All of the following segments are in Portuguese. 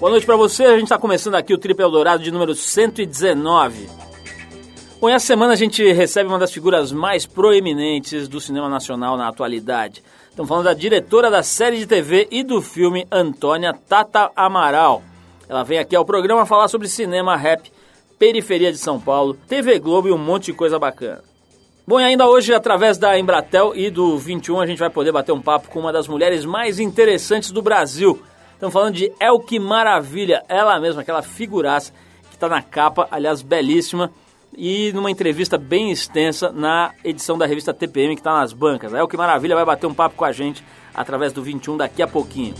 Boa noite para você. A gente está começando aqui o Trip Eldorado de número 119. Bom, essa semana a gente recebe uma das figuras mais proeminentes do cinema nacional na atualidade. Estamos falando da diretora da série de TV e do filme Antônia Tata Amaral. Ela vem aqui ao programa falar sobre cinema, rap, periferia de São Paulo, TV Globo e um monte de coisa bacana. Bom, e ainda hoje, através da Embratel e do 21, a gente vai poder bater um papo com uma das mulheres mais interessantes do Brasil. Estamos falando de Elke Maravilha, ela mesma, aquela figuraça que está na capa, aliás, belíssima, e numa entrevista bem extensa na edição da revista TPM que está nas bancas. Elke Maravilha vai bater um papo com a gente através do 21 daqui a pouquinho.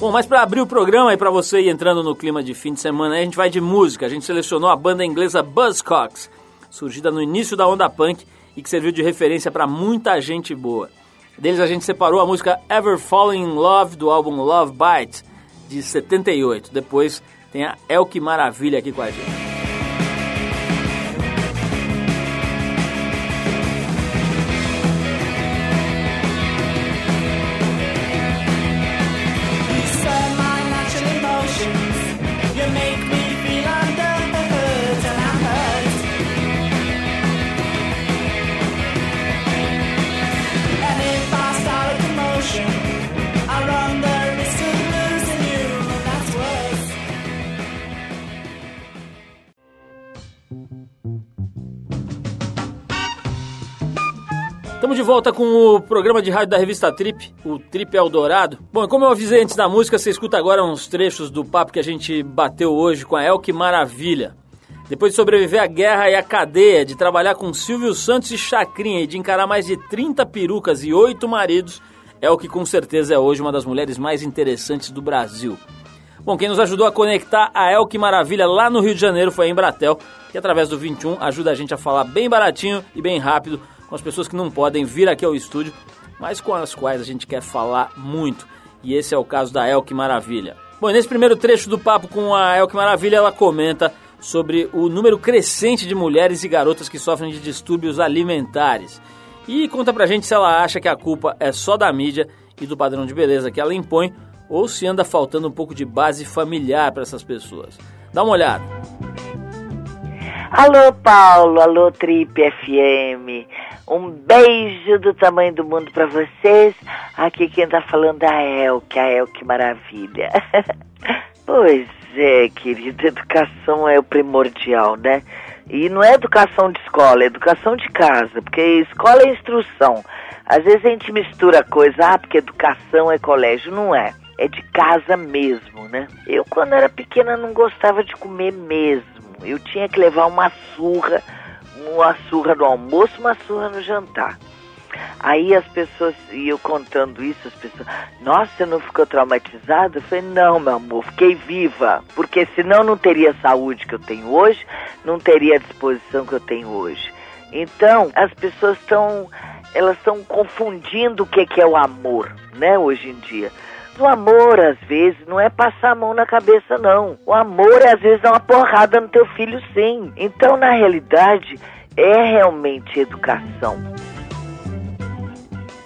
Bom, mas para abrir o programa e para você ir entrando no clima de fim de semana, a gente vai de música. A gente selecionou a banda inglesa Buzzcocks surgida no início da onda punk e que serviu de referência para muita gente boa. Deles a gente separou a música Ever Falling in Love do álbum Love Bite de 78. Depois tem a Elke Maravilha aqui com a gente. Estamos de volta com o programa de rádio da revista Trip, o Trip Eldorado. Bom, como eu avisei antes da música, você escuta agora uns trechos do papo que a gente bateu hoje com a Elke Maravilha. Depois de sobreviver à guerra e à cadeia, de trabalhar com Silvio Santos e Chacrinha e de encarar mais de 30 perucas e 8 maridos, Elke com certeza é hoje uma das mulheres mais interessantes do Brasil. Bom, quem nos ajudou a conectar a Elke Maravilha lá no Rio de Janeiro foi a Embratel, que através do 21 ajuda a gente a falar bem baratinho e bem rápido com as pessoas que não podem vir aqui ao estúdio, mas com as quais a gente quer falar muito. E esse é o caso da Elke Maravilha. Bom, nesse primeiro trecho do papo com a Elke Maravilha, ela comenta sobre o número crescente de mulheres e garotas que sofrem de distúrbios alimentares. E conta pra gente se ela acha que a culpa é só da mídia e do padrão de beleza que ela impõe ou se anda faltando um pouco de base familiar para essas pessoas. Dá uma olhada. Alô, Paulo, alô, Trip FM. Um beijo do tamanho do mundo para vocês. Aqui quem tá falando é a Elke, a Elke Maravilha. pois é, querida, educação é o primordial, né? E não é educação de escola, é educação de casa, porque escola é instrução. Às vezes a gente mistura coisa, ah, porque educação é colégio. Não é. É de casa mesmo, né? Eu, quando era pequena, não gostava de comer mesmo. Eu tinha que levar uma surra uma surra no almoço, uma surra no jantar. Aí as pessoas, e eu contando isso, as pessoas, nossa, você não ficou traumatizada? Eu falei, não, meu amor, fiquei viva. Porque senão não teria a saúde que eu tenho hoje, não teria a disposição que eu tenho hoje. Então, as pessoas estão, elas estão confundindo o que é o amor, né, hoje em dia. O amor, às vezes, não é passar a mão na cabeça, não. O amor é, às vezes, dar uma porrada no teu filho, sim. Então, na realidade, é realmente educação.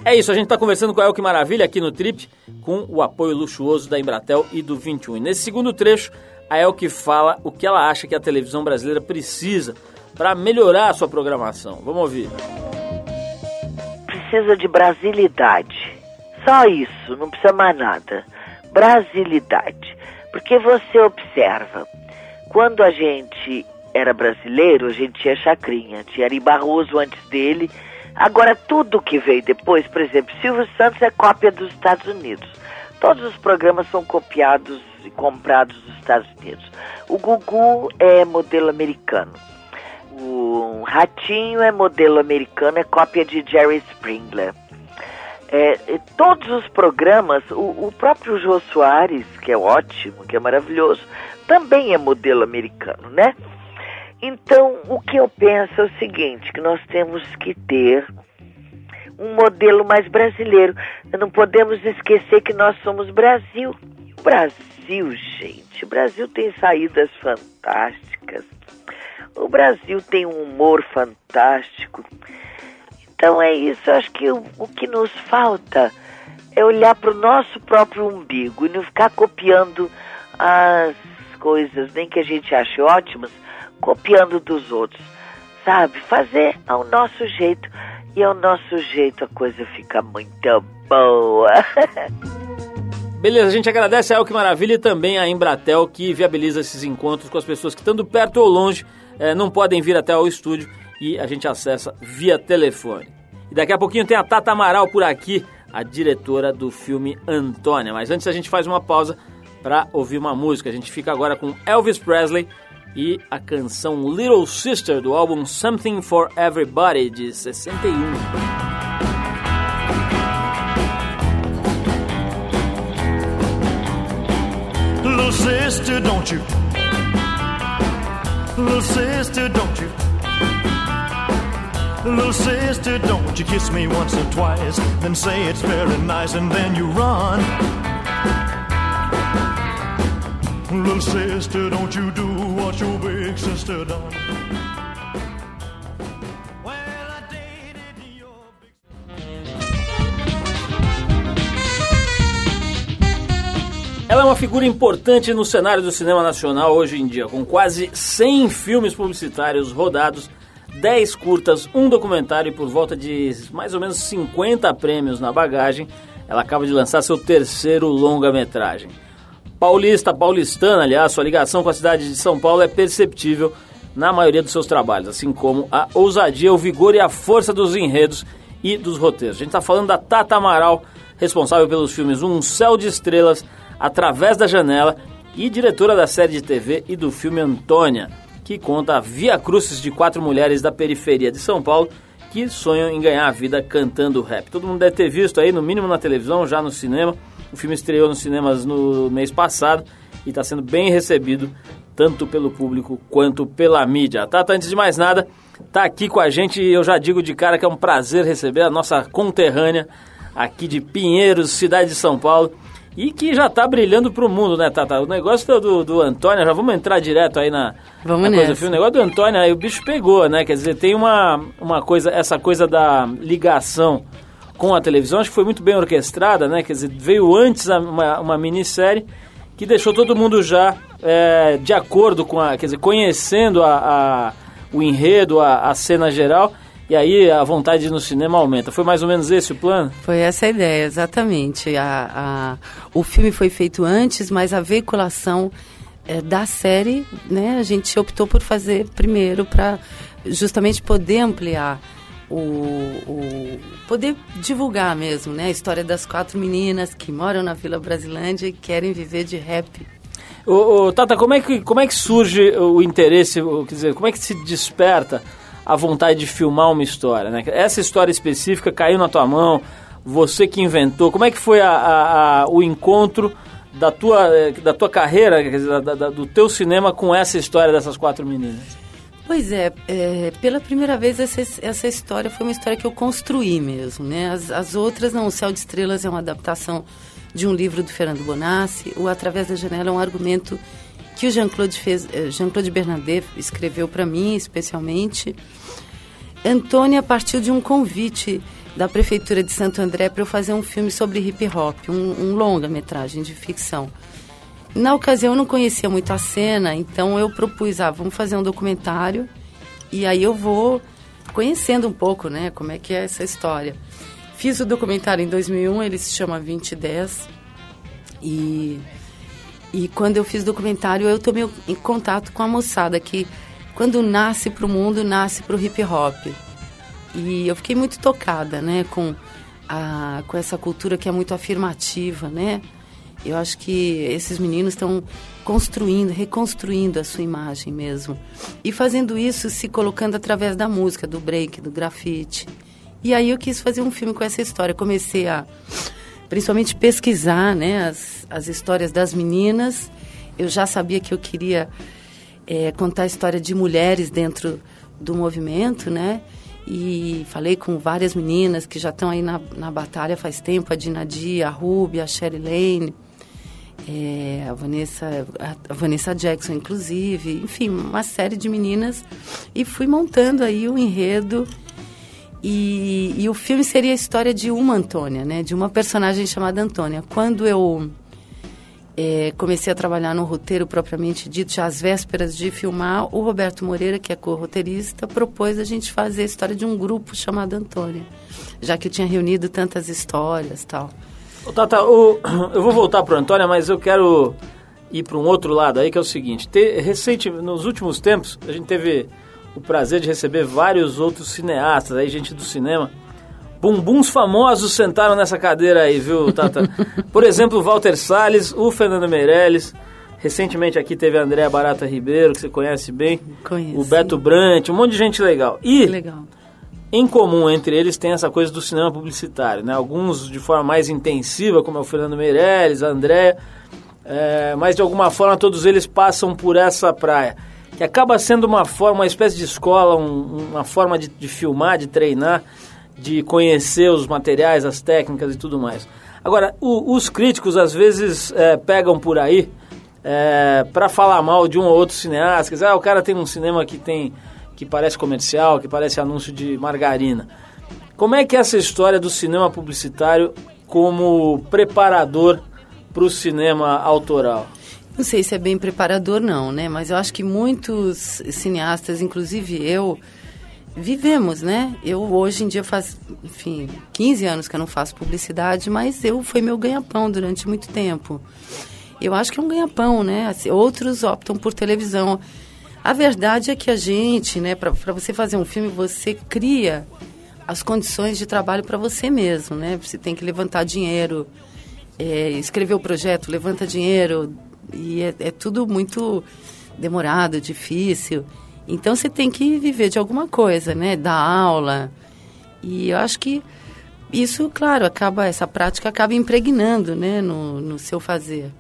É isso, a gente está conversando com a Elke Maravilha aqui no Trip, com o apoio luxuoso da Embratel e do 21. E nesse segundo trecho, a Elke fala o que ela acha que a televisão brasileira precisa para melhorar a sua programação. Vamos ouvir. Precisa de brasilidade só isso, não precisa mais nada. Brasilidade. Porque você observa, quando a gente era brasileiro, a gente tinha Chacrinha, tinha Ari Barroso antes dele. Agora, tudo que veio depois, por exemplo, Silvio Santos é cópia dos Estados Unidos. Todos os programas são copiados e comprados dos Estados Unidos. O Gugu é modelo americano. O Ratinho é modelo americano, é cópia de Jerry Springler. É, todos os programas, o, o, próprio Jô Soares, que é ótimo, que é maravilhoso, também é modelo americano, né? Então, o que eu penso é o seguinte, que nós temos que ter um modelo mais brasileiro. Não podemos esquecer que nós somos Brasil. Brasil, gente, o Brasil tem saídas fantásticas. O Brasil tem um humor fantástico. Então é isso, acho que o, o que nos falta é olhar para o nosso próprio umbigo e não ficar copiando as coisas, nem que a gente ache ótimas, copiando dos outros. Sabe? Fazer ao nosso jeito. E ao nosso jeito a coisa fica muito boa. Beleza, a gente agradece a El Que Maravilha e também a Embratel que viabiliza esses encontros com as pessoas que, estando perto ou longe, é, não podem vir até o estúdio e a gente acessa via telefone. E daqui a pouquinho tem a Tata Amaral por aqui, a diretora do filme Antônia. Mas antes a gente faz uma pausa para ouvir uma música. A gente fica agora com Elvis Presley e a canção Little Sister do álbum Something for Everybody de 61. Little sister, don't you? Little sister, don't you? Little sister, don't you kiss me once or twice, then say it's very nice, and then you run. Little sister, don't you do what your big sister done. Ela é uma figura importante no cenário do cinema nacional hoje em dia, com quase 100 filmes publicitários rodados 10 curtas, um documentário e por volta de mais ou menos 50 prêmios na bagagem, ela acaba de lançar seu terceiro longa-metragem. Paulista, paulistana, aliás, sua ligação com a cidade de São Paulo é perceptível na maioria dos seus trabalhos, assim como a ousadia, o vigor e a força dos enredos e dos roteiros. A gente está falando da Tata Amaral, responsável pelos filmes Um Céu de Estrelas, Através da Janela e diretora da série de TV e do filme Antônia, que conta a via crucis de quatro mulheres da periferia de São Paulo que sonham em ganhar a vida cantando rap. Todo mundo deve ter visto aí, no mínimo na televisão, já no cinema. O filme estreou nos cinemas no mês passado e está sendo bem recebido tanto pelo público quanto pela mídia. Tata, antes de mais nada, tá aqui com a gente e eu já digo de cara que é um prazer receber a nossa conterrânea aqui de Pinheiros, cidade de São Paulo e que já está brilhando para o mundo, né, Tata? O negócio do, do Antônio, já vamos entrar direto aí na, vamos na coisa do filme. O negócio do Antônio, aí o bicho pegou, né? Quer dizer, tem uma, uma coisa, essa coisa da ligação com a televisão, acho que foi muito bem orquestrada, né? Quer dizer, veio antes uma, uma minissérie que deixou todo mundo já é, de acordo com a, quer dizer, conhecendo a, a o enredo, a, a cena geral e aí a vontade de ir no cinema aumenta. Foi mais ou menos esse o plano? Foi essa a ideia, exatamente. A, a, o filme foi feito antes, mas a veiculação é, da série, né, a gente optou por fazer primeiro para justamente poder ampliar o, o, poder divulgar mesmo, né, a história das quatro meninas que moram na Vila Brasilândia e querem viver de rap. Ô, ô, Tata, como é, que, como é que surge o interesse, quer dizer, como é que se desperta a vontade de filmar uma história, né? Essa história específica caiu na tua mão, você que inventou. Como é que foi a, a, a, o encontro da tua, eh, da tua carreira, dizer, da, da, do teu cinema com essa história dessas quatro meninas? Pois é, é, pela primeira vez essa, essa história foi uma história que eu construí mesmo, né? As, as outras não, O Céu de Estrelas é uma adaptação de um livro do Fernando Bonassi, o Através da Janela é um argumento que o Jean-Claude fez, eh, Jean-Claude Bernadette escreveu para mim, especialmente. Antônia partiu de um convite da prefeitura de Santo André para eu fazer um filme sobre hip hop, um, um longa-metragem de ficção. Na ocasião eu não conhecia muito a cena, então eu propus, ah, vamos fazer um documentário e aí eu vou conhecendo um pouco, né, como é que é essa história. Fiz o documentário em 2001, ele se chama 2010 e e quando eu fiz documentário, eu tomei em contato com a moçada que, quando nasce para o mundo, nasce para o hip hop. E eu fiquei muito tocada, né, com, a, com essa cultura que é muito afirmativa, né? Eu acho que esses meninos estão construindo, reconstruindo a sua imagem mesmo. E fazendo isso se colocando através da música, do break, do grafite. E aí eu quis fazer um filme com essa história. Comecei a principalmente pesquisar né, as, as histórias das meninas. Eu já sabia que eu queria é, contar a história de mulheres dentro do movimento, né? E falei com várias meninas que já estão aí na, na batalha faz tempo, a Dinadi, a Ruby, a Sherry Lane, é, a, Vanessa, a, Vanessa Jackson, inclusive, enfim, uma série de meninas. E fui montando aí o enredo E, e, o filme seria a história de uma Antônia, né? De uma personagem chamada Antônia. Quando eu é, comecei a trabalhar no roteiro propriamente dito, já às vésperas de filmar, o Roberto Moreira, que é co-roteirista, propôs a gente fazer a história de um grupo chamado Antônia, já que eu tinha reunido tantas histórias tal. Tata, o, eu vou voltar para Antônia, mas eu quero ir para um outro lado aí, que é o seguinte. Ter, recente, nos últimos tempos, a gente teve o prazer de receber vários outros cineastas, aí, gente do cinema, bumbuns famosos sentaram nessa cadeira aí, viu, Tata? Por exemplo, o Walter Salles, o Fernando Meirelles. Recentemente aqui teve a Andréa Barata Ribeiro, que você conhece bem. Conheço. O Beto Brant, um monte de gente legal. E, legal. em comum entre eles tem essa coisa do cinema publicitário, né? Alguns de forma mais intensiva, como é o Fernando Meirelles, a Andréa. É, mas de alguma forma todos eles passam por essa praia. Que acaba sendo uma forma, uma espécie de escola, um, uma forma de, de filmar, de treinar de conhecer os materiais, as técnicas e tudo mais. Agora, o, os críticos às vezes é, pegam por aí é, para falar mal de um ou outro cineasta, dizer, ah, o cara tem um cinema que tem que parece comercial, que parece anúncio de margarina. Como é que é essa história do cinema publicitário como preparador para o cinema autoral? Não sei se é bem preparador não, né? Mas eu acho que muitos cineastas, inclusive eu, vivemos, né? Eu hoje em dia faz, enfim, 15 anos que eu não faço publicidade, mas eu foi meu ganha-pão durante muito tempo. Eu acho que é um ganha-pão, né? Assim, outros optam por televisão. A verdade é que a gente, né, para você fazer um filme, você cria as condições de trabalho para você mesmo, né? Você tem que levantar dinheiro, é, escrever o projeto, levanta dinheiro, e é, é tudo muito demorado, difícil. Então você tem que viver de alguma coisa, né? Dar aula. E eu acho que isso, claro, acaba essa prática acaba impregnando, né, no, no seu fazer.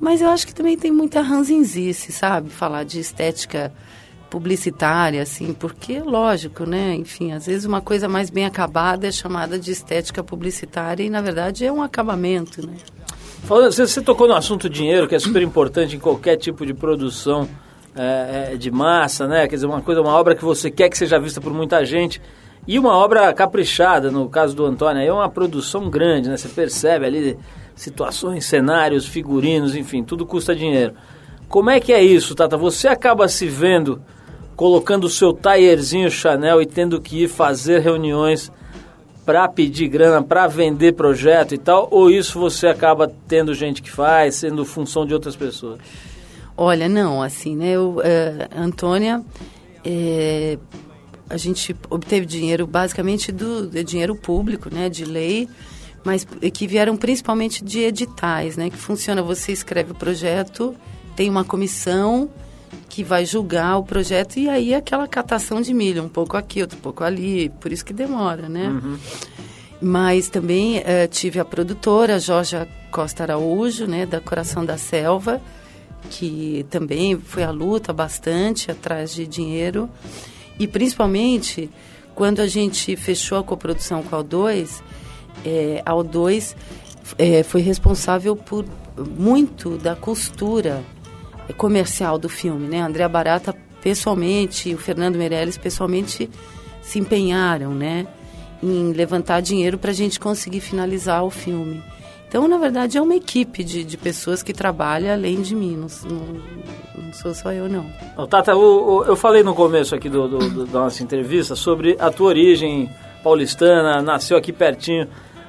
Mas eu acho que também tem muita ranzinzice, sabe? Falar de estética publicitária, assim, porque, lógico, né? Enfim, às vezes uma coisa mais bem acabada é chamada de estética publicitária e, na verdade, é um acabamento, né? Você, você tocou no assunto dinheiro, que é super importante em qualquer tipo de produção é, é, de massa, né? Quer dizer, uma coisa, uma obra que você quer que seja vista por muita gente e uma obra caprichada, no caso do Antônio, é uma produção grande, né? Você percebe ali situações, cenários, figurinos, enfim, tudo custa dinheiro. Como é que é isso, Tata? Você acaba se vendo colocando o seu taierzinho Chanel e tendo que ir fazer reuniões para pedir grana, para vender projeto e tal, ou isso você acaba tendo gente que faz, sendo função de outras pessoas? Olha, não, assim, né? Eu, é, Antônia, é, a gente obteve dinheiro basicamente do, dinheiro público, né? De lei, mas que vieram principalmente de editais, né? Que funciona, você escreve o projeto, tem uma comissão que vai julgar o projeto e aí aquela catação de milho, um pouco aqui, outro pouco ali, por isso que demora, né? Uhum. Mas também é, tive a produtora, Jorge Costa Araújo, né? Da Coração da Selva, que também foi a luta bastante atrás de dinheiro. E principalmente quando a gente fechou a coprodução com a O2, é, a O2 é, foi responsável por muito da costura comercial do filme, né? André Barata pessoalmente, o Fernando Meirelles pessoalmente se empenharam, né, em levantar dinheiro para a gente conseguir finalizar o filme. Então, na verdade, é uma equipe de, de pessoas que trabalha além de mim, não, não, não sou só eu, não. Oh, Tata, eu, eu falei no começo aqui do, do, do, da nossa entrevista sobre a tua origem paulistana, nasceu aqui pertinho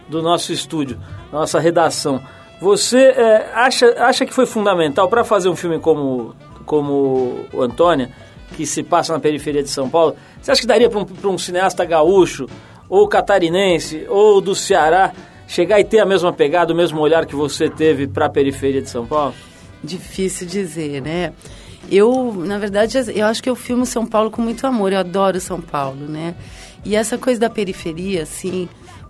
do nosso estúdio, nossa redação. Você é, acha, acha que foi fundamental para fazer um filme como, como o Antônia, que se passa na periferia de São Paulo? Você acha que daria para um, um cineasta gaúcho, ou catarinense, ou do Ceará, chegar e ter a mesma pegada, o mesmo olhar que você teve para a periferia de São Paulo? Difícil dizer, né? Eu, na verdade, eu acho que eu filmo São Paulo com muito amor, eu adoro São Paulo, né? E essa coisa da periferia, assim,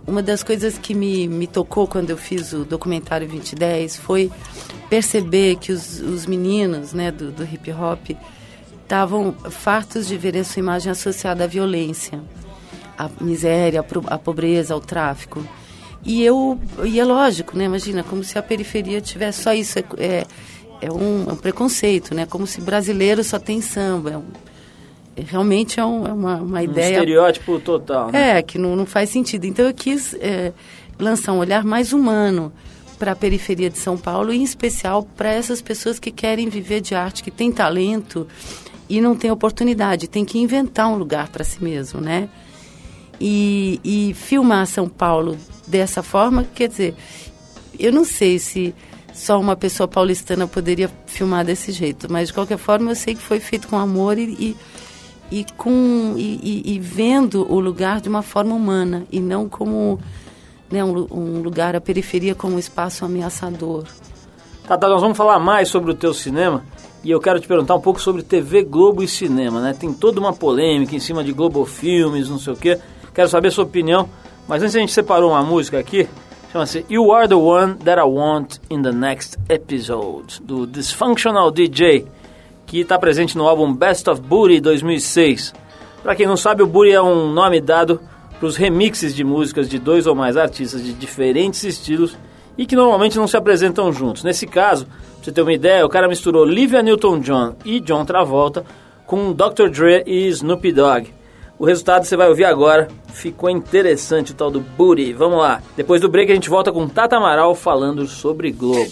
uma das coisas que me, me tocou quando eu fiz o documentário 2010 foi perceber que os, os meninos, né, do, do hip hop estavam fartos de ver a sua imagem associada à violência, à miséria, à pobreza, ao tráfico. E eu, e é lógico, né? Imagina, como se a periferia tivesse só isso. É, é, é um, é um, preconceito, né? Como se brasileiro só tem samba. É um, realmente é, um, é uma, uma ideia... Um estereótipo total, né? É, que não, não faz sentido. Então eu quis é, lançar um olhar mais humano para a periferia de São Paulo, e em especial para essas pessoas que querem viver de arte, que têm talento e não têm oportunidade, tem que inventar um lugar para si mesmo, né? E, e filmar São Paulo dessa forma, quer dizer, eu não sei se só uma pessoa paulistana poderia filmar desse jeito, mas de qualquer forma eu sei que foi feito com amor e, e, e com e, e, vendo o lugar de uma forma humana e não como né, um, um lugar, a periferia como um espaço ameaçador. Tá, tá, nós vamos falar mais sobre o teu cinema e eu quero te perguntar um pouco sobre TV Globo e cinema, né? Tem toda uma polêmica em cima de Globo Filmes, não sei o quê. Quero saber a sua opinião, mas antes a gente separou uma música aqui, chama-se You Are the One That I Want in the Next Episode, do Dysfunctional DJ, que está presente no álbum Best of Booty 2006. Para quem não sabe, o Booty é um nome dado para os remixes de músicas de dois ou mais artistas de diferentes estilos e que normalmente não se apresentam juntos. Nesse caso, pra você ter uma ideia, o cara misturou Olivia Newton-John e John Travolta com Dr. Dre e Snoop Dogg. O resultado você vai ouvir agora. Ficou interessante o tal do Booty. Vamos lá. Depois do break a gente volta com Tata Amaral falando sobre Globo.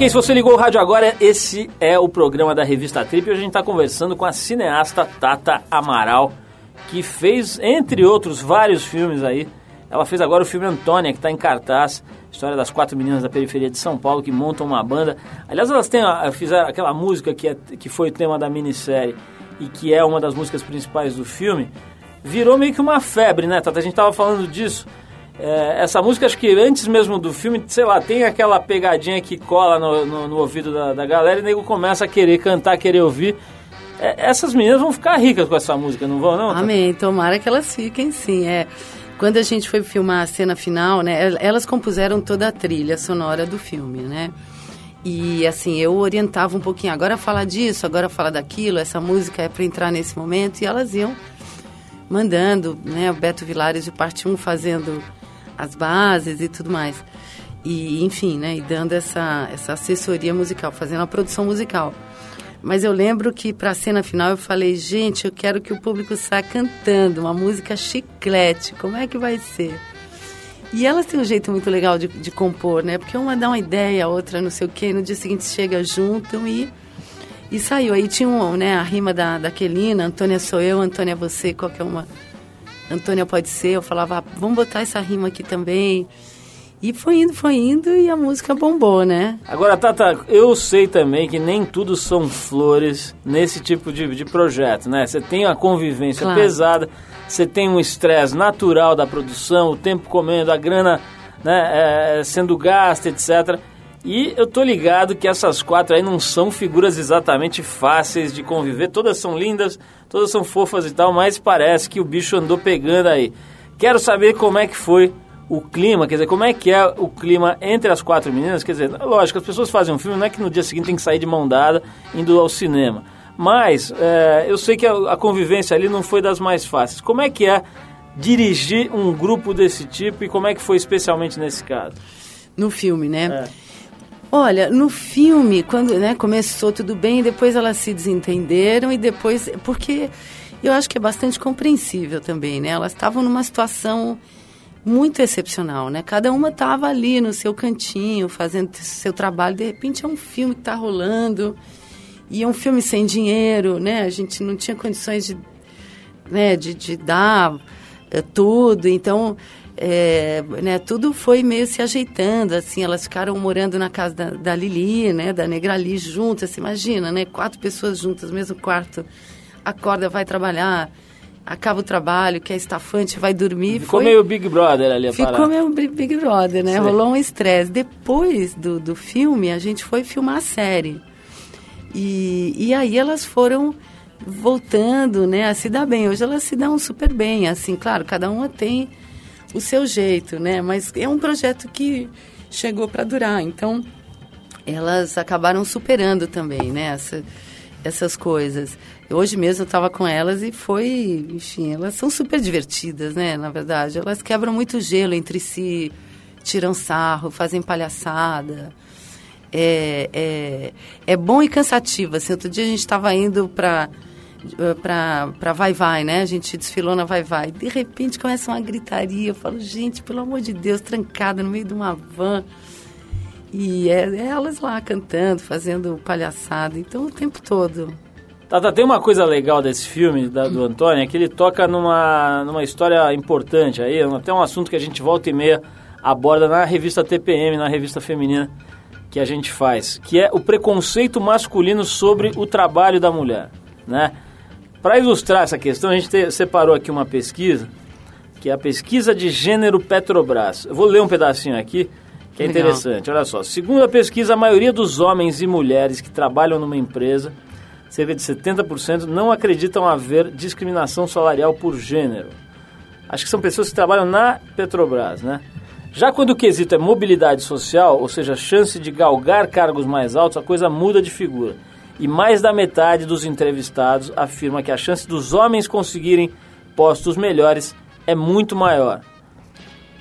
Ok, se você ligou o rádio agora, esse é o programa da revista Trip e hoje a gente está conversando com a cineasta Tata Amaral, que fez, entre outros, vários filmes aí. Ela fez agora o filme Antônia, que está em cartaz, história das quatro meninas da periferia de São Paulo que montam uma banda. Aliás, elas têm, fizeram aquela música que, é, que foi o tema da minissérie e que é uma das músicas principais do filme. Virou meio que uma febre, né, Tata? A gente estava falando disso é, essa música, acho que antes mesmo do filme, sei lá, tem aquela pegadinha que cola no, no, no ouvido da, da, galera e o nego começa a querer cantar, querer ouvir. É, essas meninas vão ficar ricas com essa música, não vão, não? Amém, tomara que elas fiquem sim. É, quando a gente foi filmar a cena final, né, elas compuseram toda a trilha sonora do filme, né? E assim, eu orientava um pouquinho, agora fala disso, agora fala daquilo, essa música é para entrar nesse momento, e elas iam mandando, né, o Beto Vilares de parte 1 fazendo as bases e tudo mais. E, enfim, né, e dando essa, essa assessoria musical, fazendo a produção musical. Mas eu lembro que para a cena final eu falei, gente, eu quero que o público saia cantando uma música chiclete, como é que vai ser? E elas têm um jeito muito legal de, de compor, né? Porque uma dá uma ideia, a outra não sei o quê, no dia seguinte chega juntam e, e saiu. Aí tinha um, né, a rima da, da Quelina, Antônia sou eu, Antônia é você, qualquer uma Antônia pode ser, eu falava, ah, vamos botar essa rima aqui também. E foi indo, foi indo e a música bombou, né? Agora, Tata, eu sei também que nem tudo são flores nesse tipo de, de projeto, né? Você tem a convivência claro. pesada, você tem um estresse natural da produção, o tempo comendo, a grana né, é, sendo gasta, etc. E eu tô ligado que essas quatro aí não são figuras exatamente fáceis de conviver. Todas são lindas, todas são fofas e tal, mas parece que o bicho andou pegando aí. Quero saber como é que foi o clima, quer dizer, como é que é o clima entre as quatro meninas. Quer dizer, lógico, as pessoas fazem um filme, não é que no dia seguinte tem que sair de mão dada indo ao cinema. Mas é, eu sei que a, a convivência ali não foi das mais fáceis. Como é que é dirigir um grupo desse tipo e como é que foi especialmente nesse caso? No filme, né? É. Olha, no filme, quando né, começou tudo bem, depois elas se desentenderam e depois. Porque eu acho que é bastante compreensível também, né? Elas estavam numa situação muito excepcional, né? Cada uma estava ali no seu cantinho, fazendo seu trabalho. De repente é um filme que está rolando e é um filme sem dinheiro, né? A gente não tinha condições de, né, de, de dar é, tudo. Então é, né, tudo foi meio se ajeitando, assim, elas ficaram morando na casa da, da Lili, né, da Negrali juntas, se imagina, né, quatro pessoas juntas, mesmo quarto, acorda, vai trabalhar, acaba o trabalho, que é estafante, vai dormir. Ficou foi... meio Big Brother ali a Ficou parada. meio Big Brother, né? Sim. Rolou um estresse. Depois do, do filme, a gente foi filmar a série. E, e aí elas foram voltando, né, a se dar bem. Hoje elas se dão super bem, assim, claro, cada uma tem o seu jeito, né? Mas é um projeto que chegou para durar. Então, elas acabaram superando também, né? Essa, essas coisas. Hoje mesmo eu estava com elas e foi, enfim, elas são super divertidas, né? Na verdade, elas quebram muito gelo entre si, tiram sarro, fazem palhaçada. É, é, é bom e cansativo. Assim, outro dia a gente estava indo para para Vai Vai, né? A gente desfilou na Vai Vai. De repente começa uma gritaria. Eu falo, gente, pelo amor de Deus, trancada no meio de uma van. E é, é elas lá cantando, fazendo palhaçada. Então, o tempo todo. Tata, tem uma coisa legal desse filme da, do Antônio, é que ele toca numa, numa história importante aí, até um assunto que a gente volta e meia aborda na revista TPM, na revista feminina que a gente faz, que é o preconceito masculino sobre o trabalho da mulher, né? Para ilustrar essa questão, a gente te, separou aqui uma pesquisa, que é a pesquisa de gênero Petrobras. Eu vou ler um pedacinho aqui, que é Legal. interessante. Olha só, segundo a pesquisa, a maioria dos homens e mulheres que trabalham numa empresa, cerca de 70%, não acreditam haver discriminação salarial por gênero. Acho que são pessoas que trabalham na Petrobras, né? Já quando o quesito é mobilidade social, ou seja, chance de galgar cargos mais altos, a coisa muda de figura. E mais da metade dos entrevistados afirma que a chance dos homens conseguirem postos melhores é muito maior.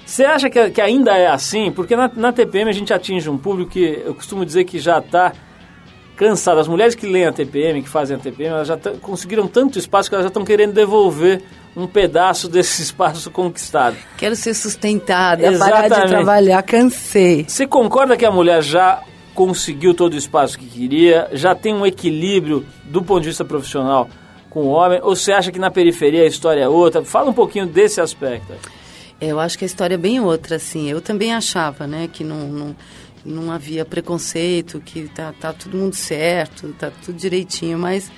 Você acha que, que ainda é assim? Porque na, na TPM a gente atinge um público que eu costumo dizer que já está cansado. As mulheres que leem a TPM, que fazem a TPM, elas já conseguiram tanto espaço que elas já estão querendo devolver um pedaço desse espaço conquistado. Quero ser sustentada, parar de Exatamente. trabalhar, cansei. Você concorda que a mulher já conseguiu todo o espaço que queria, já tem um equilíbrio do ponto de vista profissional com o homem, ou você acha que na periferia a história é outra? Fala um pouquinho desse aspecto. Eu acho que a história é bem outra, assim. Eu também achava, né, que não, não, não havia preconceito, que tá, tá todo mundo certo, tá tudo direitinho, mas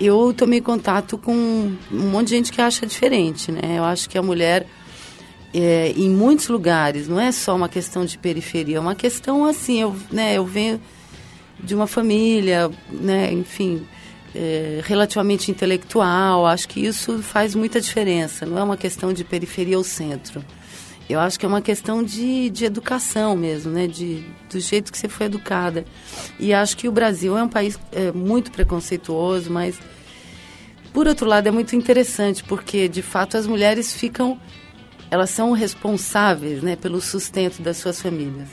eu tomei contato com um monte de gente que acha diferente, né? Eu acho que a mulher, é, em muitos lugares, não é só uma questão de periferia, é uma questão, assim, eu, né, eu venho de uma família, né, enfim, é, relativamente intelectual. Acho que isso faz muita diferença. Não é uma questão de periferia ou centro. Eu acho que é uma questão de, de educação mesmo, né? De, do jeito que você foi educada. E acho que o Brasil é um país é, muito preconceituoso, mas por outro lado é muito interessante porque de fato as mulheres ficam, elas são responsáveis, né, pelo sustento das suas famílias.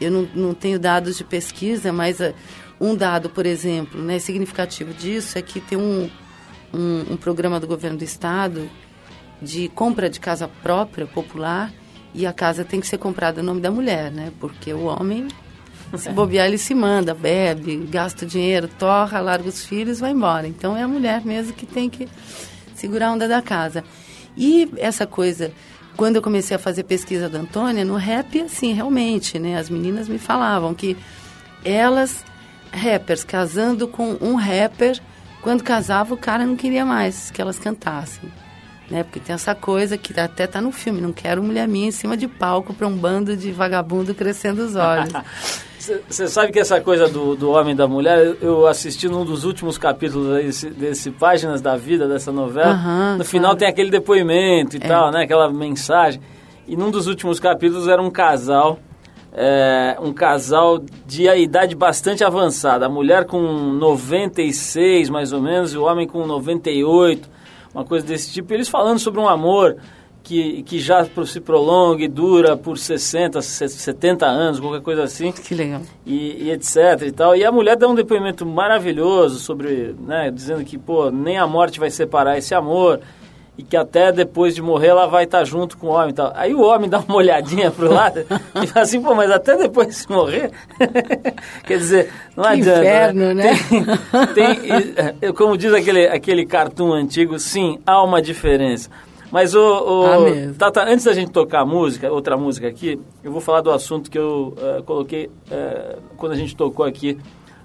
Eu não, não tenho dados de pesquisa, mas ah, um dado, por exemplo, né, significativo disso é que tem um, um, um programa do governo do estado de compra de casa própria, popular, e a casa tem que ser comprada no nome da mulher, né? Porque o homem, se bobear, ele se manda, bebe, gasta o dinheiro, torra, larga os filhos, vai embora. Então é a mulher mesmo que tem que segurar a onda da casa. E essa coisa, quando eu comecei a fazer pesquisa da Antônia, no rap, assim, realmente, né? As meninas me falavam que elas, rappers, casando com um rapper, quando casava o cara não queria mais que elas cantassem. Né? Porque tem essa coisa que até tá no filme, não quero mulher minha em cima de palco para um bando de vagabundo crescendo os olhos. Você sabe que essa coisa do, do homem e da mulher, eu- assisti num dos últimos capítulos desse, desse Páginas da Vida, dessa novela. Aham, no final tem aquele depoimento e É. tal, né? Aquela mensagem. E num dos últimos capítulos era um casal, é, um casal de idade bastante avançada. A mulher com 96, mais ou menos, e o homem com 98, uma coisa desse tipo. E eles falando sobre um amor que, que já se prolonga e dura por 60, 70 anos, qualquer coisa assim que legal. e, e etc e tal. E a mulher dá um depoimento maravilhoso sobre, né, dizendo que, pô, nem a morte vai separar esse amor e que até depois de morrer ela vai estar junto com o homem e tal. Aí o homem dá uma olhadinha pro lado e fala assim, pô, mas até depois de morrer? Quer dizer, não Que adianta. inferno, né? Tem, tem- como diz aquele, aquele cartoon antigo, sim, há uma diferença. Mas o, o. Tata, antes da gente tocar a música, outra música aqui, eu vou falar do assunto que eu eh, coloquei eh, quando a gente tocou aqui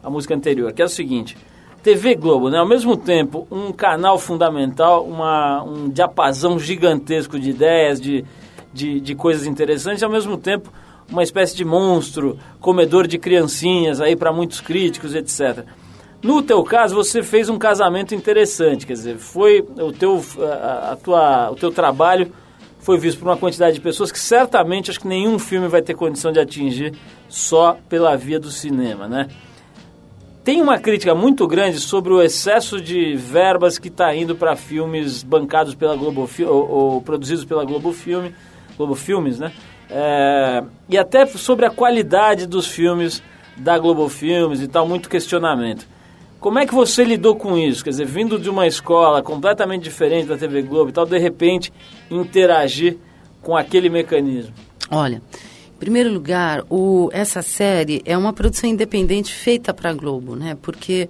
a música anterior, que é o seguinte: TV Globo, né? Ao mesmo tempo, um canal fundamental, uma, um diapasão gigantesco de ideias, de, de, de coisas interessantes, ao mesmo tempo uma espécie de monstro, comedor de criancinhas aí para muitos críticos, etc. No teu caso, você fez um casamento interessante, quer dizer, foi o teu, a, a tua, o teu trabalho foi visto por uma quantidade de pessoas que certamente acho que nenhum filme vai ter condição de atingir só pela via do cinema, né? Tem uma crítica muito grande sobre o excesso de verbas que está indo para filmes bancados pela Globo ou, ou, produzidos pela Globo Filme, Globo Filmes, né? É, e até sobre a qualidade dos filmes da Globo Filmes e tal, muito questionamento. Como é que você lidou com isso? Quer dizer, vindo de uma escola completamente diferente da TV Globo e tal, de repente interagir com aquele mecanismo? Olha, primeiro lugar, o, essa série é uma produção independente feita para a Globo, né? Porque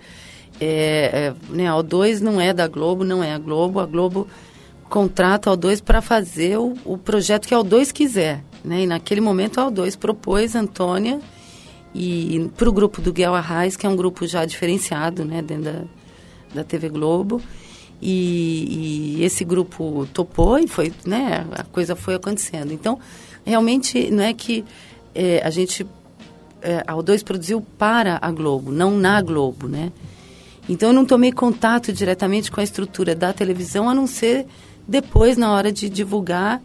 é, é, né, a O2 não é da Globo, não é a Globo. A Globo contrata a O2 para fazer o, o, projeto que a O2 quiser. Né? E naquele momento a O2 propôs Antônia e para o grupo do Guel Arraes, que é um grupo já diferenciado né, dentro da, da TV Globo. E, e, esse grupo topou e foi, né, a coisa foi acontecendo. Então, realmente não é que é, a gente é, a O2 produziu para a Globo, não na Globo, né? Então eu não tomei contato diretamente com a estrutura da televisão, a não ser depois na hora de divulgar.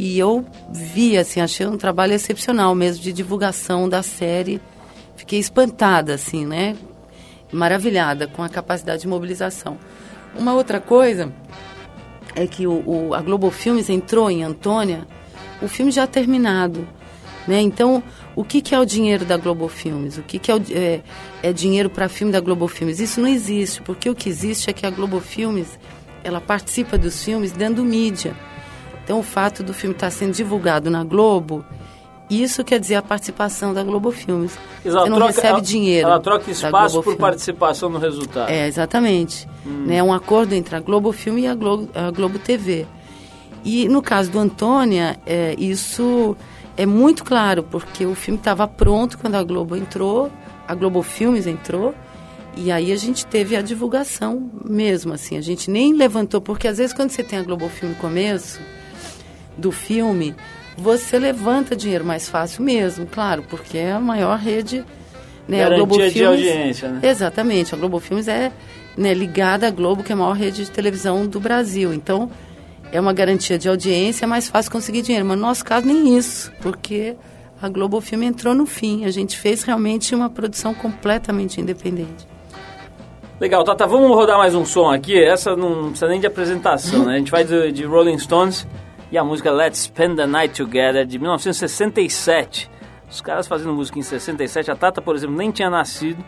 E eu vi, assim, achei um trabalho excepcional mesmo de divulgação da série. Fiquei espantada, assim, né? Maravilhada com a capacidade de mobilização. Uma outra coisa é que o, o a Globo Filmes entrou em Antônia o filme já terminado. Né? Então, o que, que é o dinheiro da Globo Filmes? O que, que é, o, é, é dinheiro para filme da Globo Filmes? Isso não existe, porque o que existe é que a Globo Filmes ela participa dos filmes dando mídia. Então, o fato do filme estar sendo divulgado na Globo, isso quer dizer a participação da Globo Filmes. Você não troca, recebe ela, dinheiro. Ela troca espaço por Filmes. participação no resultado. É, exatamente. Hum. Né, é um acordo entre a Globo Filme e a Globo, a Globo TV. E no caso do Antônia, é, isso é muito claro, porque o filme estava pronto quando a Globo entrou, a Globo Filmes entrou, e aí a gente teve a divulgação mesmo, assim, a gente nem levantou, porque às vezes quando você tem a Globo Filme no começo do filme, você levanta dinheiro mais fácil mesmo, claro, porque é a maior rede, né? Garantia a Globo de Filmes, audiência, né? Exatamente, a Globo Filmes é né, ligada à Globo, que é a maior rede de televisão do Brasil, então é uma garantia de audiência, é mais fácil conseguir dinheiro. Mas no nosso caso, nem isso, porque a Globo Filme entrou no fim. A gente fez realmente uma produção completamente independente. Legal, Tata, vamos rodar mais um som aqui. Essa não precisa nem de apresentação, né? A gente vai de, de Rolling Stones e a música Let's Spend the Night Together, de 1967. Os caras fazendo música em 67, a Tata, por exemplo, nem tinha nascido.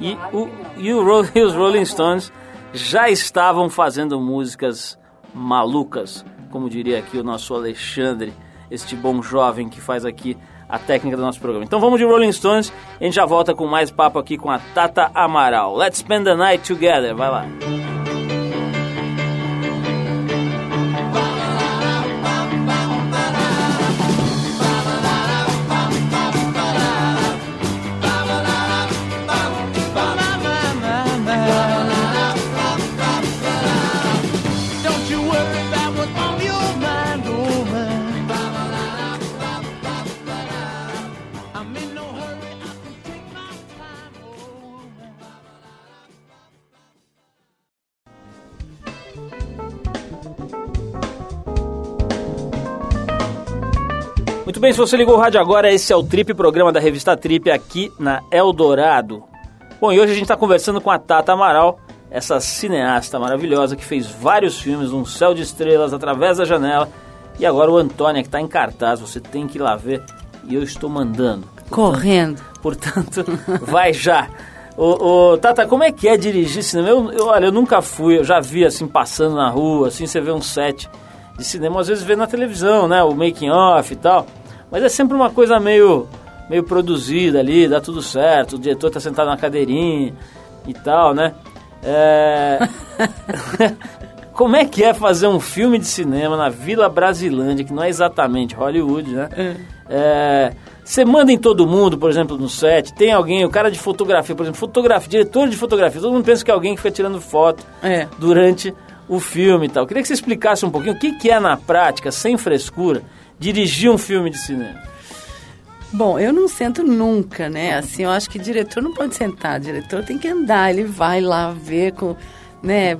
E, o, e, o, e os Rolling Stones já estavam fazendo músicas malucas, como diria aqui o nosso Alexandre, este bom jovem que faz aqui a técnica do nosso programa. Então vamos de Rolling Stones, a gente já volta com mais papo aqui com a Tata Amaral. Let's spend the night together, vai lá. Muito bem, se você ligou o rádio agora, esse é o Trip, programa da revista Trip aqui na Eldorado. Bom, e hoje a gente está conversando com a Tata Amaral, essa cineasta maravilhosa que fez vários filmes, Um Céu de Estrelas, Através da Janela, e agora o Antônia, que está em cartaz, você tem que ir lá ver, e eu estou mandando. Correndo. Portanto, vai já. Ô, ô, Tata, como é que é dirigir cinema? Eu, eu, olha, eu nunca fui, eu já vi assim, passando na rua, assim, você vê um set de cinema, às vezes vê na televisão, né, o making off e tal. Mas é sempre uma coisa meio, meio produzida ali, dá tudo certo, o diretor tá sentado na cadeirinha e tal, né? É... Como é que é fazer um filme de cinema na Vila Brasilândia, que não é exatamente Hollywood, né? É. É... Você manda em todo mundo, por exemplo, no set, tem alguém, o cara de fotografia, por exemplo, fotografia, diretor de fotografia, todo mundo pensa que é alguém que fica tirando foto É. durante o filme e tal. Queria que você explicasse um pouquinho o que, que é na prática, sem frescura, dirigir um filme de cinema. Bom, eu não sento nunca, né? Assim, eu acho que diretor não pode sentar, diretor tem que andar, ele vai lá ver com, né,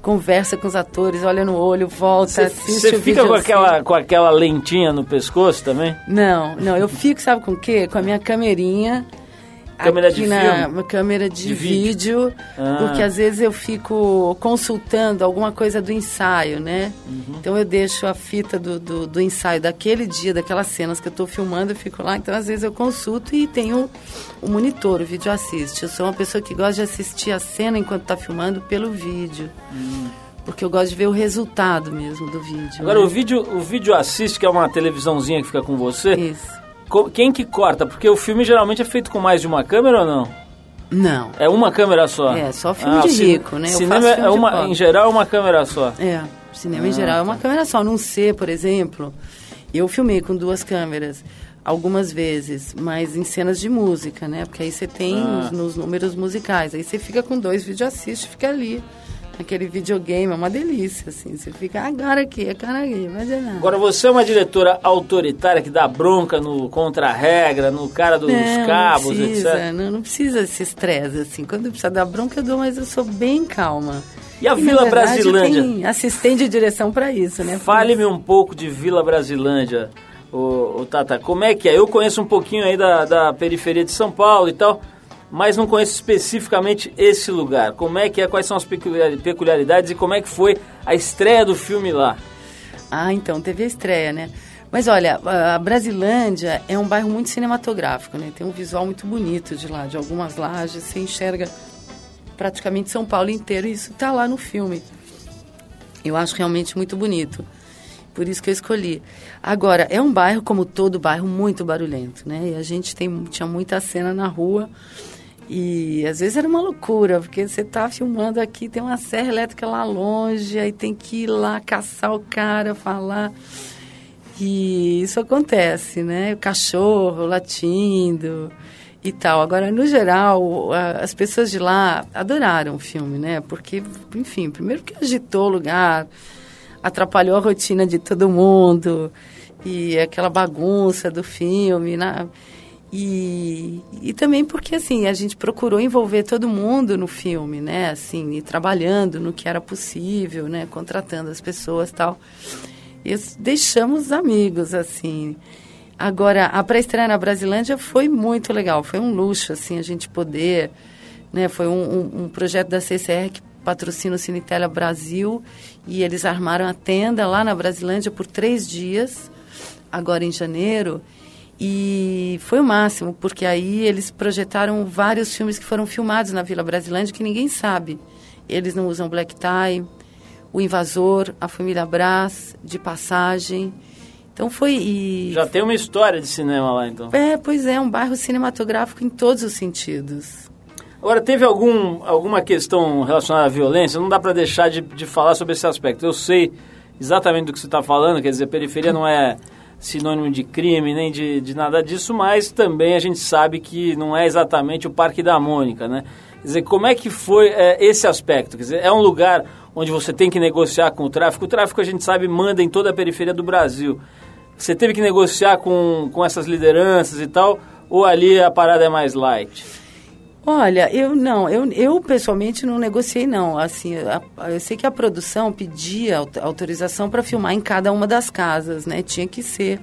conversa com os atores, olha no olho, volta, assiste Você fica com assim. aquela, com aquela lentinha no pescoço também? Não, não, eu fico, sabe com o quê? Com a minha camerinha. Câmera de na filme? uma câmera de, De vídeo? vídeo, Ah. porque às vezes eu fico consultando alguma coisa do ensaio, né? Uhum. Então eu deixo a fita do, do, do ensaio daquele dia, daquelas cenas que eu estou filmando, eu fico lá, então às vezes eu consulto e tenho o monitor, o vídeo assiste. Eu sou uma pessoa que gosta de assistir a cena enquanto está filmando pelo vídeo. Porque eu gosto de ver o resultado mesmo do vídeo. Agora, né? o vídeo, o vídeo assiste, que é uma televisãozinha que fica com você, Isso. Quem que corta? Porque o filme geralmente é feito com mais de uma câmera ou não? Não. É uma câmera só? É, só filme o de rico, né? Cinema é uma, em geral é uma câmera só. É, cinema Ah, em geral é uma tá. câmera só. Num C, por exemplo, eu filmei com duas câmeras algumas vezes, mas em cenas de música, né? Porque aí você tem Ah. os, nos números musicais. Aí você fica com dois vídeo assiste, fica ali. Aquele videogame, é uma delícia, assim. Você fica agora aqui, agora aqui, mas é nada. Agora, você é uma diretora autoritária que dá bronca no contra-regra, no cara dos não, cabos, não precisa, etc. não, não precisa esse estresse, assim. Quando precisa dar bronca, eu dou, mas eu sou bem calma. E a na Vila verdade, Brasilândia? Tem assistente de direção para isso, né? Fale-me um pouco de Vila Brasilândia, o, Tata. Como é que é? Eu conheço um pouquinho aí da, da periferia de São Paulo e tal, mas não conheço especificamente esse lugar. Como é que é? Quais são as peculiar- peculiaridades e como é que foi a estreia do filme lá? Ah, então, teve a estreia, né? Mas olha, a Brasilândia é um bairro muito cinematográfico, né? Tem um visual muito bonito de lá, de algumas lajes, você enxerga praticamente São Paulo inteiro e isso tá lá no filme. Eu acho realmente muito bonito. Por isso que eu escolhi. Agora, é um bairro, como todo bairro, muito barulhento, né? E a gente tem, tinha muita cena na rua. E às vezes era uma loucura, porque você tá filmando aqui, tem uma serra elétrica lá longe, aí tem que ir lá caçar o cara, falar. E isso acontece, né? O cachorro latindo e tal. Agora, no geral, as pessoas de lá adoraram o filme, né? Porque, enfim, primeiro que agitou o lugar, atrapalhou a rotina de todo mundo e aquela bagunça do filme, né? E, e também porque, assim, a gente procurou envolver todo mundo no filme, né? Assim, e trabalhando no que era possível, né? Contratando as pessoas tal. E os- deixamos amigos, assim. Agora, a pré-estreia na Brasilândia foi muito legal. Foi um luxo, assim, a gente poder... Né? Foi um, um- um projeto da CCR que patrocina o Cinetélia Brasil. E eles armaram a tenda lá na Brasilândia por três dias, agora em janeiro. E foi o máximo, porque aí eles projetaram vários filmes que foram filmados na Vila Brasilândia que ninguém sabe. Eles não usam black tie, O Invasor, A Família Brás, De Passagem. Então foi... E... Já tem uma história de cinema lá, então. É, pois é, um bairro cinematográfico em todos os sentidos. Agora, teve algum, alguma questão relacionada à violência? Não dá para deixar de, de falar sobre esse aspecto. Eu sei exatamente do que você está falando, quer dizer, periferia não é sinônimo de crime, nem de, de nada disso, mas também a gente sabe que não é exatamente o Parque da Mônica, né? Quer dizer, como é que foi é, esse aspecto? Quer dizer, é um lugar onde você tem que negociar com o tráfico. O tráfico, a gente sabe, manda em toda a periferia do Brasil. Você teve que negociar com, com essas lideranças e tal, ou ali a parada é mais light? Olha, eu não, eu, eu pessoalmente não negociei não. Assim, a- eu sei que a produção pedia aut- autorização para filmar em cada uma das casas, né? Tinha que ser.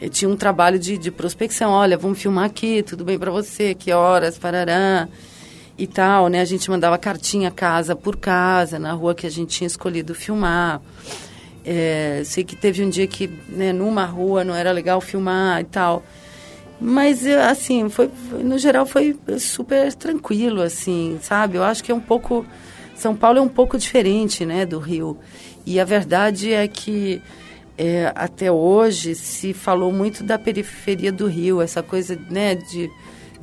eh, Tinha um trabalho de, de prospecção. Olha, vamos filmar aqui, tudo bem para você? Que horas? Parará e tal, né? A gente mandava cartinha casa por casa, na rua que a gente tinha escolhido filmar. É, sei que teve um dia que, né, numa rua não era legal filmar e tal. Mas, eu, assim, foi, foi- no geral foi super tranquilo, assim, sabe? Eu acho que é um pouco... São Paulo é um pouco diferente, né, do Rio. E a verdade é que é, até hoje se falou muito da periferia do Rio, essa coisa, né, de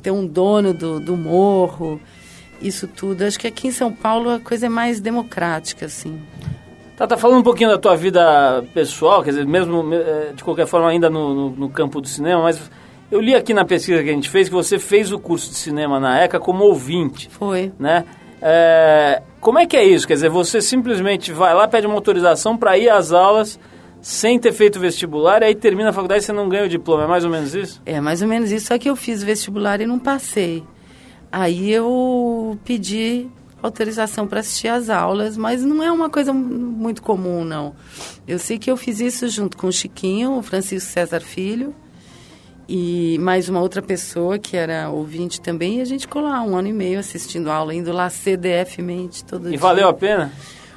ter um dono do, do morro, isso tudo. Acho que aqui em São Paulo a coisa é mais democrática, assim. Tá, tá falando um pouquinho da tua vida pessoal, quer dizer, mesmo eh, de qualquer forma ainda no, no, no campo do cinema, mas Eu li aqui na pesquisa que a gente fez que você fez o curso de cinema na ECA como ouvinte. Foi. Né? É, como é que é isso? Quer dizer, você simplesmente vai lá, pede uma autorização para ir às aulas sem ter feito vestibular, e aí termina a faculdade e você não ganha o diploma. É mais ou menos isso? É mais ou menos isso. Só que eu fiz vestibular e não passei. Aí eu pedi autorização para assistir às aulas, mas não é uma coisa muito comum, não. Eu sei que eu fiz isso junto com o Chiquinho, o Francisco César Filho, e mais uma outra pessoa que era ouvinte também, e a gente ficou lá um ano e meio assistindo aula, indo lá CDF-mente todo e dia. E valeu a pena?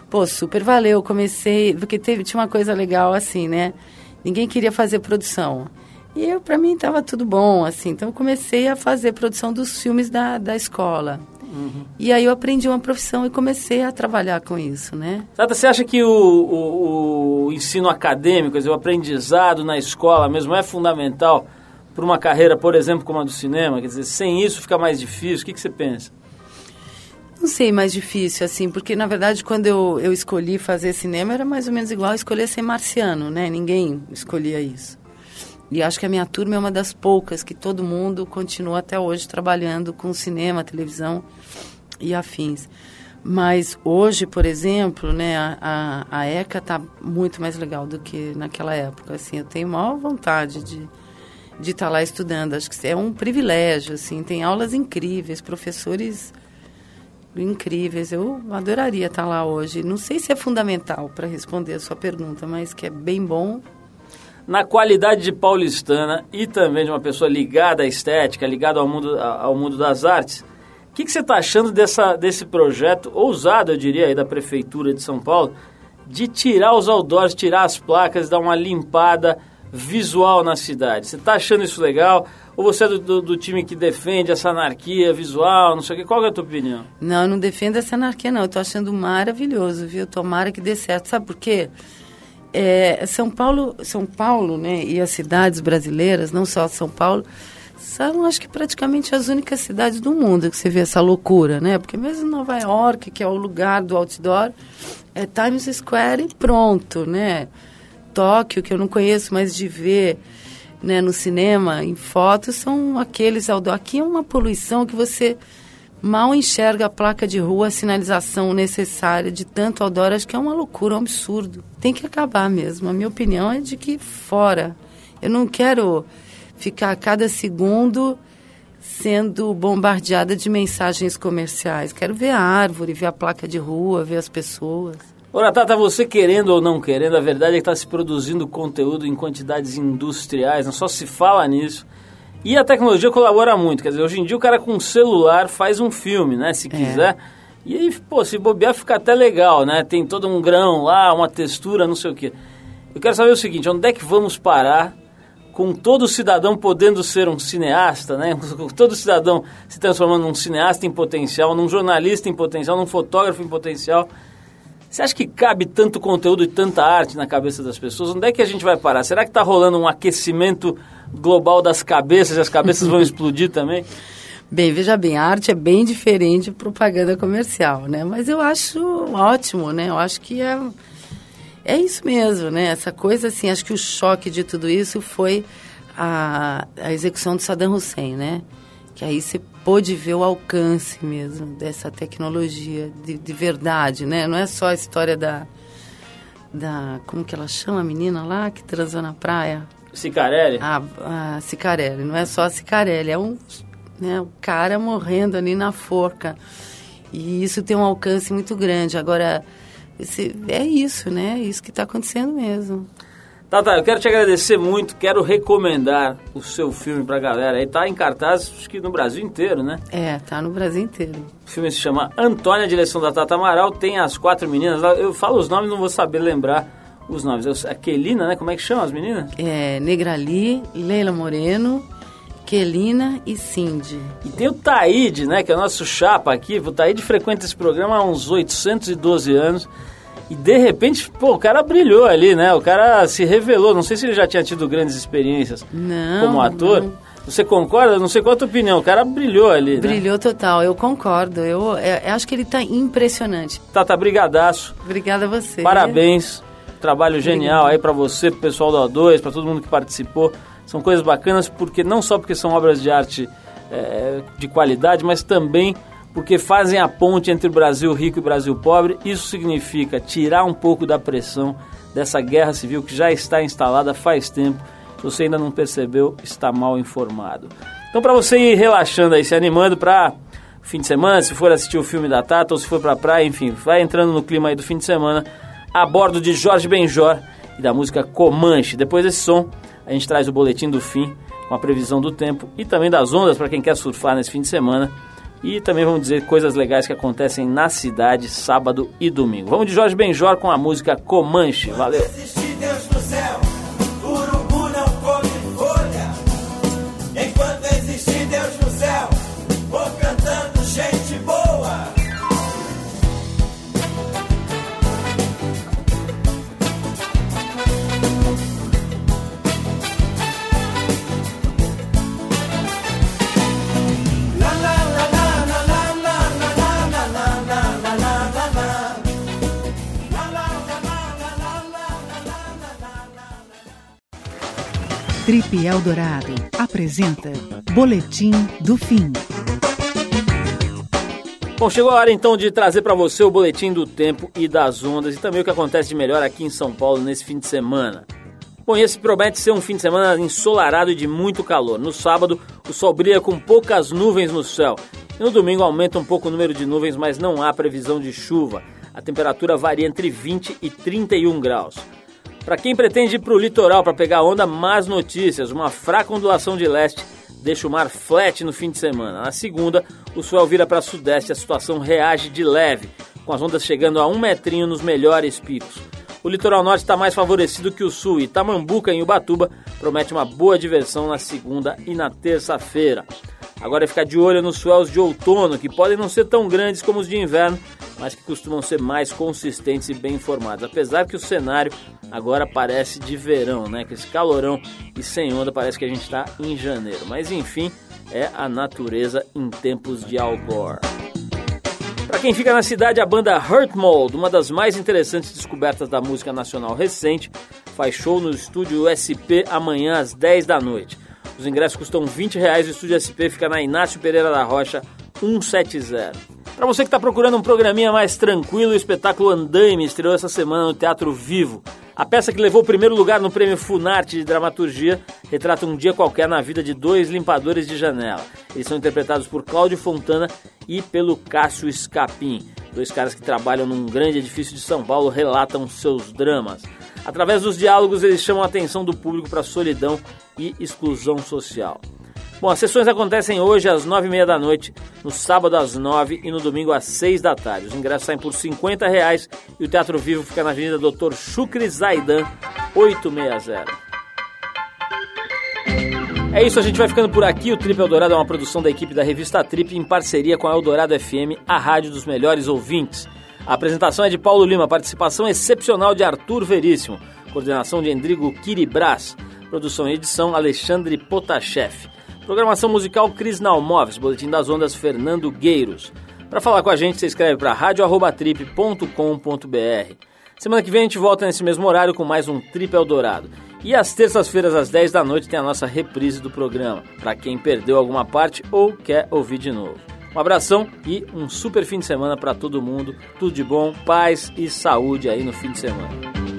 Pô, super valeu. Comecei, porque teve, tinha uma coisa legal assim, né? Ninguém queria fazer produção. E eu, para mim, estava tudo bom, assim. Então, eu comecei a fazer produção dos filmes da, da escola. Uhum. E aí eu aprendi uma profissão e comecei a trabalhar com isso, né? Tata, você acha que o, o, o ensino acadêmico, quer dizer, o aprendizado na escola mesmo é fundamental para uma carreira, por exemplo, como a do cinema? Quer dizer, sem isso fica mais difícil? O que, que você pensa? Não sei, mais difícil, assim, porque na verdade quando eu, eu escolhi fazer cinema era mais ou menos igual a escolher ser marciano, né? Ninguém escolhia isso. E acho que a minha turma é uma das poucas que todo mundo continua até hoje trabalhando com cinema, televisão e afins. Mas hoje, por exemplo, né, a, a ECA está muito mais legal do que naquela época. Assim, eu tenho maior vontade de de estar tá lá estudando. Acho que é um privilégio, assim. Tem aulas incríveis, professores incríveis. Eu adoraria estar tá lá hoje. Não sei se é fundamental para responder a sua pergunta, mas que é bem bom. Na qualidade de paulistana e também de uma pessoa ligada à estética, ligada ao mundo, ao mundo das artes, o que, que você está achando dessa, desse projeto ousado, eu diria, aí da Prefeitura de São Paulo, de tirar os outdoors, tirar as placas, dar uma limpada visual na cidade? Você está achando isso legal? Ou você é do, do, do, time que defende essa anarquia visual, não sei o que? Qual é a tua opinião? Não, eu não defendo essa anarquia, não. Eu estou achando maravilhoso, viu? Tomara que dê certo. Sabe por quê? É, São Paulo, São Paulo, né, e as cidades brasileiras, não só São Paulo, são, acho que praticamente as únicas cidades do mundo que você vê essa loucura, né? Porque mesmo Nova York, que é o lugar do outdoor, é Times Square e pronto, né? Tóquio, que eu não conheço, mas de ver né, no cinema, em fotos, são aqueles outdoor. Aqui é uma poluição que você mal enxerga a placa de rua, a sinalização necessária de tanto outdoor. Acho que é uma loucura, um absurdo. Tem que acabar mesmo. A minha opinião é de que fora. Eu não quero ficar a cada segundo sendo bombardeada de mensagens comerciais. Quero ver a árvore, ver a placa de rua, ver as pessoas. Ora, Tata, você querendo ou não querendo, a verdade é que está se produzindo conteúdo em quantidades industriais, não só se fala nisso. E a tecnologia colabora muito, quer dizer, hoje em dia o cara com um celular faz um filme, né, se é. quiser. E aí, pô, se bobear fica até legal, né? Tem todo um grão lá, uma textura, não sei o quê. Eu quero saber o seguinte, onde é que vamos parar com todo cidadão podendo ser um cineasta, né? Com todo cidadão se transformando num cineasta em potencial, num jornalista em potencial, num fotógrafo em potencial. Você acha que cabe tanto conteúdo e tanta arte na cabeça das pessoas? Onde é que a gente vai parar? Será que está rolando um aquecimento global das cabeças e as cabeças vão explodir também? Bem, veja bem, a arte é bem diferente de propaganda comercial, né? Mas eu acho ótimo, né? Eu acho que é, é isso mesmo, né? Essa coisa, assim, acho que o choque de tudo isso foi a, a execução do Saddam Hussein, né? Que aí você pôde ver o alcance mesmo dessa tecnologia de, de verdade, né? Não é só a história da, da... Como que ela chama a menina lá que transou na praia? Cicarelli? A, a Cicarelli. Não é só a Cicarelli, é um, né, um cara morrendo ali na forca. E isso tem um alcance muito grande. Agora, esse, é isso, né? É isso que está acontecendo mesmo. Tata, eu quero te agradecer muito, quero recomendar o seu filme pra galera. Aí tá em cartaz, acho que no Brasil inteiro, né? É, tá no Brasil inteiro. O filme se chama Antônia, direção da Tata Amaral, tem as quatro meninas. Eu falo os nomes, não vou saber lembrar os nomes. A Kelina, né? Como é que chama as meninas? É, Negrali, Leila Moreno, Kelina e Cindy. E tem o Taíde, né? Que é o nosso chapa aqui. O Taíde frequenta esse programa há uns 812 anos. E de repente, pô, o cara brilhou ali, né? O cara se revelou. Não sei se ele já tinha tido grandes experiências não, como ator. Não. Você concorda? Não sei qual a tua opinião. O cara brilhou ali. Né? Brilhou né? total, eu concordo. Eu, eu, eu acho que ele está impressionante. Tata, brigadaço. Obrigada a você. Parabéns. Trabalho genial Obrigada. aí para você, pro pessoal do O2, para todo mundo que participou. São coisas bacanas porque não só porque são obras de arte é, de qualidade, mas também porque fazem a ponte entre o Brasil rico e o Brasil pobre. Isso significa tirar um pouco da pressão dessa guerra civil que já está instalada faz tempo. Se você ainda não percebeu, está mal informado. Então, para você ir relaxando aí, se animando para fim de semana, se for assistir o filme da Tata ou se for para praia, enfim, vai entrando no clima aí do fim de semana, a bordo de Jorge Benjor e da música Comanche. Depois desse som, a gente traz o boletim do fim com a previsão do tempo e também das ondas para quem quer surfar nesse fim de semana. E também vamos dizer coisas legais que acontecem na cidade sábado e domingo. Vamos de Jorge Benjor com a música Comanche. Valeu! Trip Eldorado apresenta Boletim do Fim. Bom, chegou a hora então de trazer para você o boletim do tempo e das ondas e também o que acontece de melhor aqui em São Paulo nesse fim de semana. Bom, esse promete ser um fim de semana ensolarado e de muito calor. No sábado, o sol brilha com poucas nuvens no céu. E no domingo aumenta um pouco o número de nuvens, mas não há previsão de chuva. A temperatura varia entre 20 e 31 graus. Para quem pretende ir para o litoral para pegar onda, más notícias. Uma fraca ondulação de leste deixa o mar flat no fim de semana. Na segunda, o sol vira para sudeste e a situação reage de leve, com as ondas chegando a um metrinho nos melhores picos. O litoral norte está mais favorecido que o sul e Tamambuca, em Ubatuba, promete uma boa diversão na segunda e na terça-feira. Agora é ficar de olho nos swells de outono, que podem não ser tão grandes como os de inverno, mas que costumam ser mais consistentes e bem informados. Apesar que o cenário agora parece de verão, né? Com esse calorão e sem onda, parece que a gente está em janeiro. Mas enfim, é a natureza em tempos de Gore. Para quem fica na cidade, a banda Hurt Mold, uma das mais interessantes descobertas da música nacional recente, faz show no estúdio SP amanhã às 10 da noite. Os ingressos custam 20 reais e o estúdio SP fica na Inácio Pereira da Rocha 170. Para você que está procurando um programinha mais tranquilo, o espetáculo Andaime estreou essa semana no Teatro Vivo. A peça que levou o primeiro lugar no prêmio Funarte de Dramaturgia retrata um dia qualquer na vida de dois limpadores de janela. Eles são interpretados por Cláudio Fontana e pelo Cássio Escapim. Dois caras que trabalham num grande edifício de São Paulo relatam seus dramas. Através dos diálogos, eles chamam a atenção do público para a solidão e exclusão social. Bom, as sessões acontecem hoje às nove e meia da noite, no sábado às nove e no domingo às seis da tarde. Os ingressos saem por cinquenta reais e o Teatro Vivo fica na Avenida Dr. Shukri Zaidan, 860. É isso, a gente vai ficando por aqui. O Trip Eldorado é uma produção da equipe da revista Trip em parceria com a Eldorado FM, a rádio dos melhores ouvintes. A apresentação é de Paulo Lima, participação excepcional de Arthur Veríssimo, coordenação de Endrigo Kiribras, produção e edição Alexandre Potashev. Programação musical Cris Nalmoves, Boletim das Ondas Fernando Gueiros. Para falar com a gente, você escreve para radioarrobatrip.com.br. Semana que vem a gente volta nesse mesmo horário com mais um Trip Eldorado. E às terças-feiras, às 10 da noite, tem a nossa reprise do programa, para quem perdeu alguma parte ou quer ouvir de novo. Um abração e um super fim de semana para todo mundo. Tudo de bom, paz e saúde aí no fim de semana.